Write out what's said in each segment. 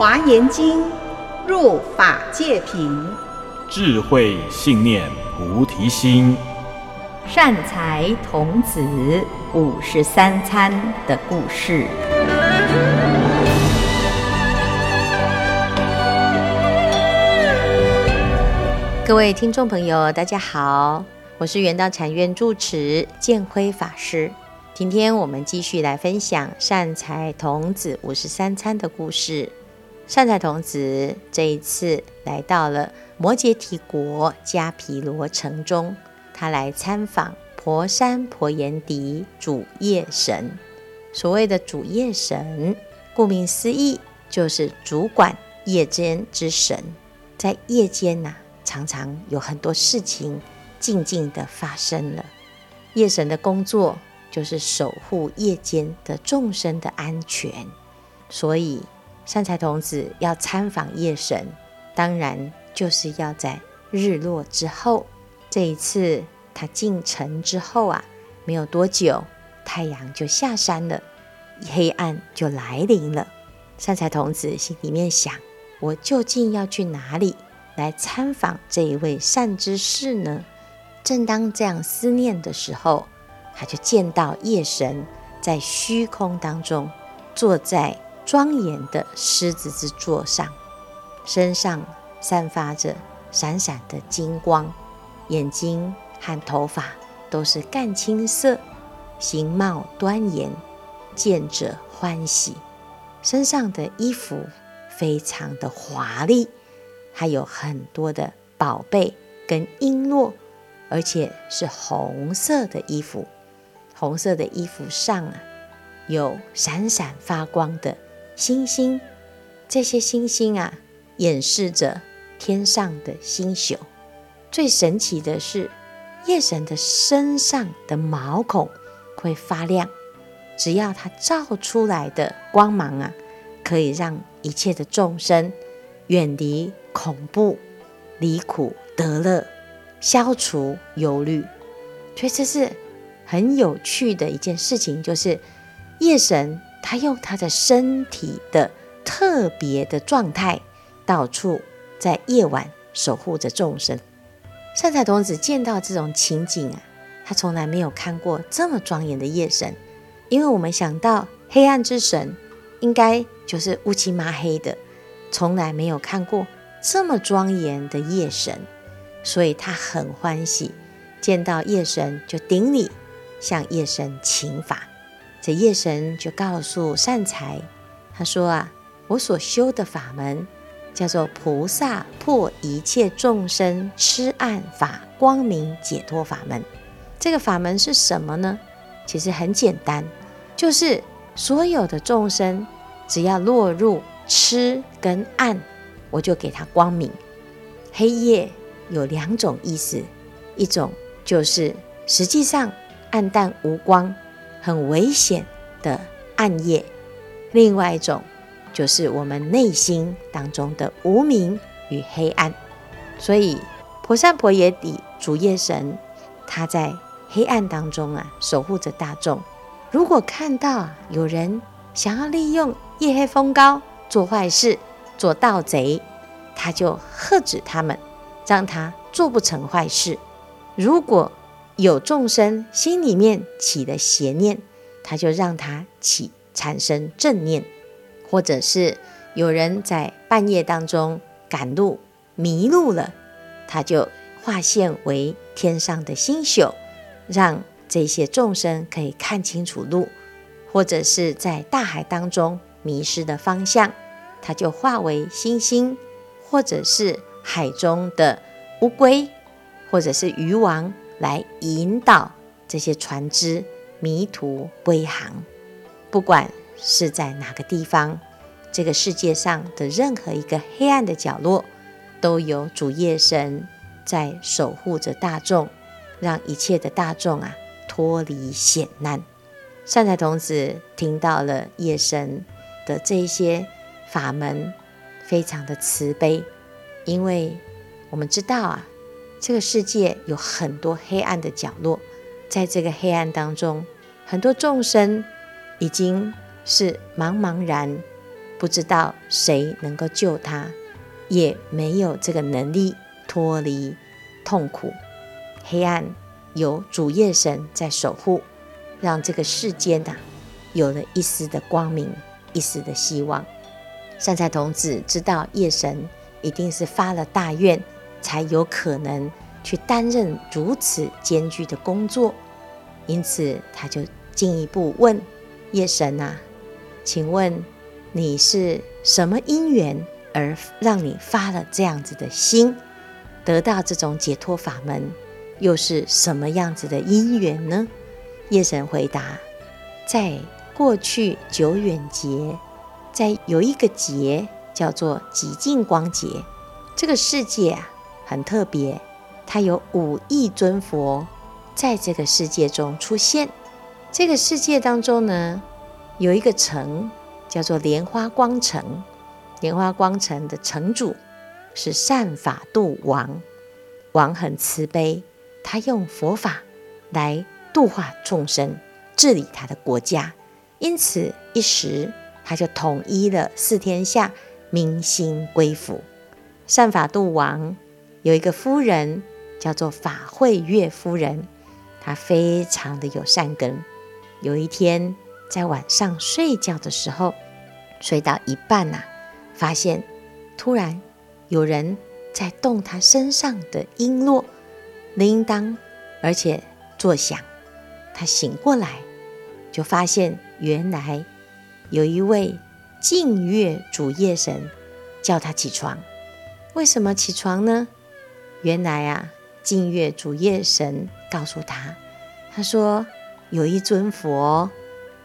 华严经，入法界品，智慧信念菩提心，善财童子五十三参的故事。各位听众朋友，大家好，我是圆道禅院住持建辉法师。今天我们继续来分享善财童子五十三参的故事。善财童子这一次来到了摩羯提国迦毗罗城中，他来参访婆山婆延迪主夜神。所谓的主夜神，顾名思义，就是主管夜间之神。在夜间呐、常常有很多事情静静地发生了。夜神的工作，就是守护夜间的众生的安全，所以善财童子要参访夜神，当然就是要在日落之后。这一次他进城之后啊，没有多久，太阳就下山了，黑暗就来临了。善财童子心里面想：我究竟要去哪里来参访这一位善知识呢？正当这样思念的时候，他就见到夜神在虚空当中，坐在庄严的狮子之座上，身上散发着闪闪的金光，眼睛和头发都是紺青色，形貌端严，见者欢喜。身上的衣服非常的华丽，还有很多的宝贝跟璎珞，而且是红色的衣服。红色的衣服上啊，有闪闪发光的星星，这些星星啊，掩饰着天上的星宿。最神奇的是，夜神的身上的毛孔会发亮，只要它照出来的光芒啊，可以让一切的众生远离恐怖、离苦得乐、消除忧虑。所以这是。很有趣的一件事情，就是夜神他用他的身体的特别的状态，到处在夜晚守护着众生。善财童子见到这种情景啊，他从来没有看过这么庄严的夜神，因为我们想到黑暗之神，应该就是乌漆麻黑的，从来没有看过这么庄严的夜神，所以他很欢喜，见到夜神就顶礼。向夜神请法，这夜神就告诉善财，他说啊，我所修的法门叫做菩萨破一切众生痴暗法光明解脱法门。这个法门是什么呢？其实很简单，就是所有的众生只要落入痴跟暗，我就给他光明。黑夜有两种意思，一种就是实际上。暗淡无光、很危险的暗夜，另外一种就是我们内心当中的无明与黑暗。所以，婆山婆耶底主夜神，他在黑暗当中啊，守护着大众。如果看到有人想要利用夜黑风高做坏事、做盗贼，他就喝止他们，让他做不成坏事。如果有众生心里面起的邪念，他就让他起产生正念，或者是有人在半夜当中赶路迷路了，他就化现为天上的星宿，让这些众生可以看清楚路，或者是在大海当中迷失的方向，他就化为星星，或者是海中的乌龟，或者是鱼王。来引导这些船只迷途归航，不管是在哪个地方，这个世界上的任何一个黑暗的角落，都有主夜神在守护着大众，让一切的大众啊脱离险难。善财童子听到了夜神的这些法门，非常的慈悲，因为我们知道啊。这个世界有很多黑暗的角落，在这个黑暗当中，很多众生已经是茫茫然，不知道谁能够救他，也没有这个能力脱离痛苦。黑暗有主夜神在守护，让这个世间呐、啊，有了一丝的光明，一丝的希望。善财童子知道夜神一定是发了大愿，才有可能去担任如此艰巨的工作，因此他就进一步问夜神啊，请问你是什么因缘而让你发了这样子的心，得到这种解脱法门，又是什么样子的因缘呢？夜神回答，在过去久远劫。在有一个劫叫做极净光劫，这个世界啊很特别，它有五亿尊佛在这个世界中出现。这个世界当中呢，有一个城叫做莲花光城，莲花光城的城主是善法度王，王很慈悲，他用佛法来度化众生，治理他的国家，因此一时。他就统一了四天下，民心归服。善法度王有一个夫人，叫做法会月夫人，她非常的有善根。有一天在晚上睡觉的时候，睡到一半呐、啊，发现突然有人在动她身上的璎珞、铃铛，而且作响。她醒过来，就发现原来。有一位净月主夜神叫他起床，为什么起床呢？原来啊，净月主夜神告诉他，他说有一尊佛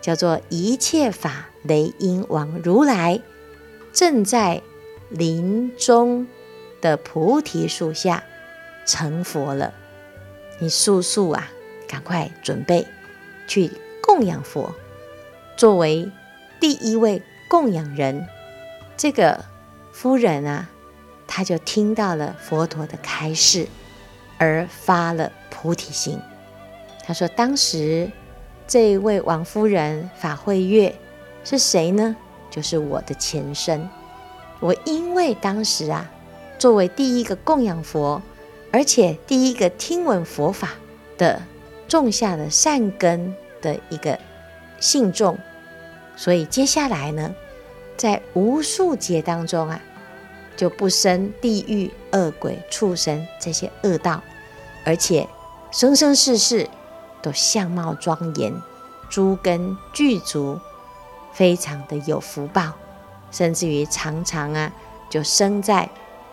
叫做一切法雷音王如来，正在林中的菩提树下成佛了。你速速啊，赶快准备去供养佛，作为。第一位供养人，这个夫人啊，他就听到了佛陀的开示，而发了菩提心。他说：“当时这位王夫人法慧月是谁呢？就是我的前身。我因为当时啊，作为第一个供养佛，而且第一个听闻佛法的，种下了善根的一个信众。”所以接下来呢，在无数劫当中啊，就不生地狱、恶鬼、畜生这些恶道，而且生生世世都相貌庄严，诸根具足，非常的有福报，甚至于常常啊，就生在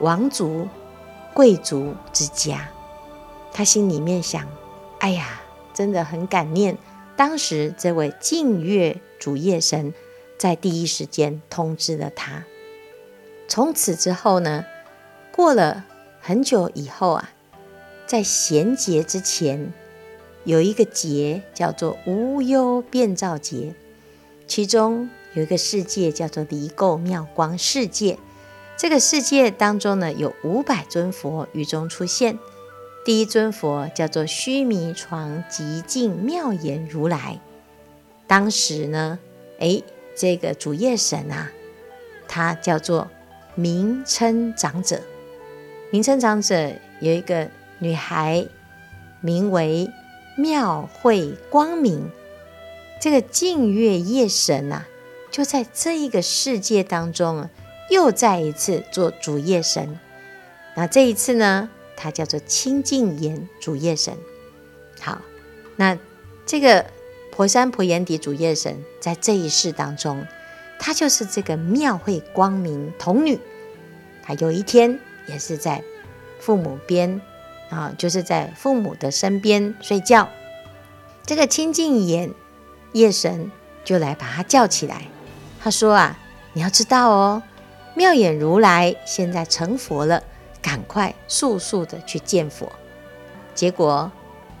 王族、贵族之家。他心里面想：哎呀，真的很感念。当时这位净月主夜神在第一时间通知了他。从此之后呢，过了很久以后啊，在贤劫之前，有一个劫叫做无忧变造劫，其中有一个世界叫做离垢妙光世界。这个世界当中呢，有五百尊佛于中出现。第一尊佛叫做须弥床极净妙严如来。当时呢，诶，这个主夜神啊，他叫做名称长者。名称长者有一个女孩，名为妙慧光明。这个净月夜神啊，就在这一个世界当中啊，又再一次做主夜神。那这一次呢，他叫做清净言主夜神。好，那这个婆山婆阎底主夜神在这一世当中，她就是这个妙慧光明童女。她有一天也是在父母边啊，就是在父母的身边睡觉。这个清净眼夜神就来把她叫起来。他说啊，你要知道哦，妙眼如来现在成佛了。赶快速速的去见佛，结果，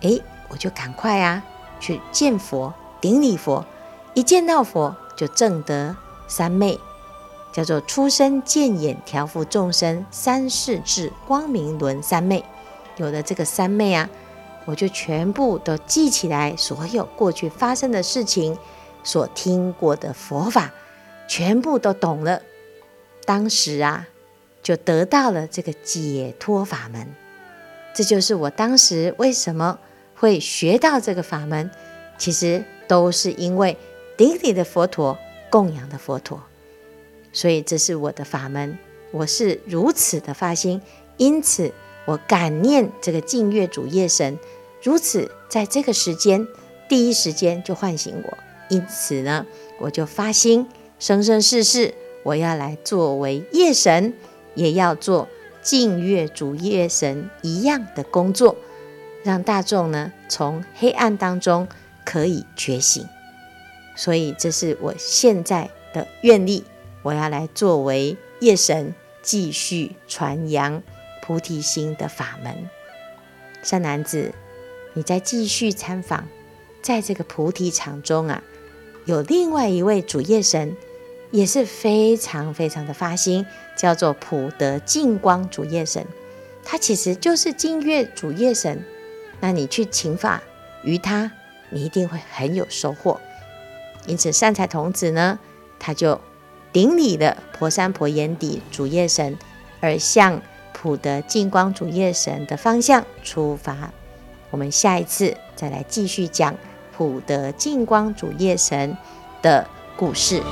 哎，我就赶快啊去见佛，顶礼佛，一见到佛就正得三昧，叫做出生见眼调伏众生三世智光明轮三昧。有了这个三昧啊，我就全部都记起来，所有过去发生的事情，所听过的佛法，全部都懂了。当时啊，就得到了这个解脱法门。这就是我当时为什么会学到这个法门，其实都是因为顶礼的佛陀，供养的佛陀，所以这是我的法门。我是如此的发心，因此我感念这个净月主夜神，如此在这个时间第一时间就唤醒我。因此呢，我就发心，生生世世我要来作为夜神，也要做净月主夜神一样的工作，让大众呢从黑暗当中可以觉醒。所以这是我现在的愿力，我要来作为夜神，继续传扬菩提心的法门。善男子，你再继续参访，在这个菩提场中啊。有另外一位主夜神，也是非常非常的发心，叫做普德净光主夜神。他其实就是净月主夜神。那你去请法于他，你一定会很有收获。因此，善财童子呢，他就顶礼了婆山婆眼底主夜神，而向普德净光主夜神的方向出发。我们下一次再来继续讲。普德净光主夜神的故事。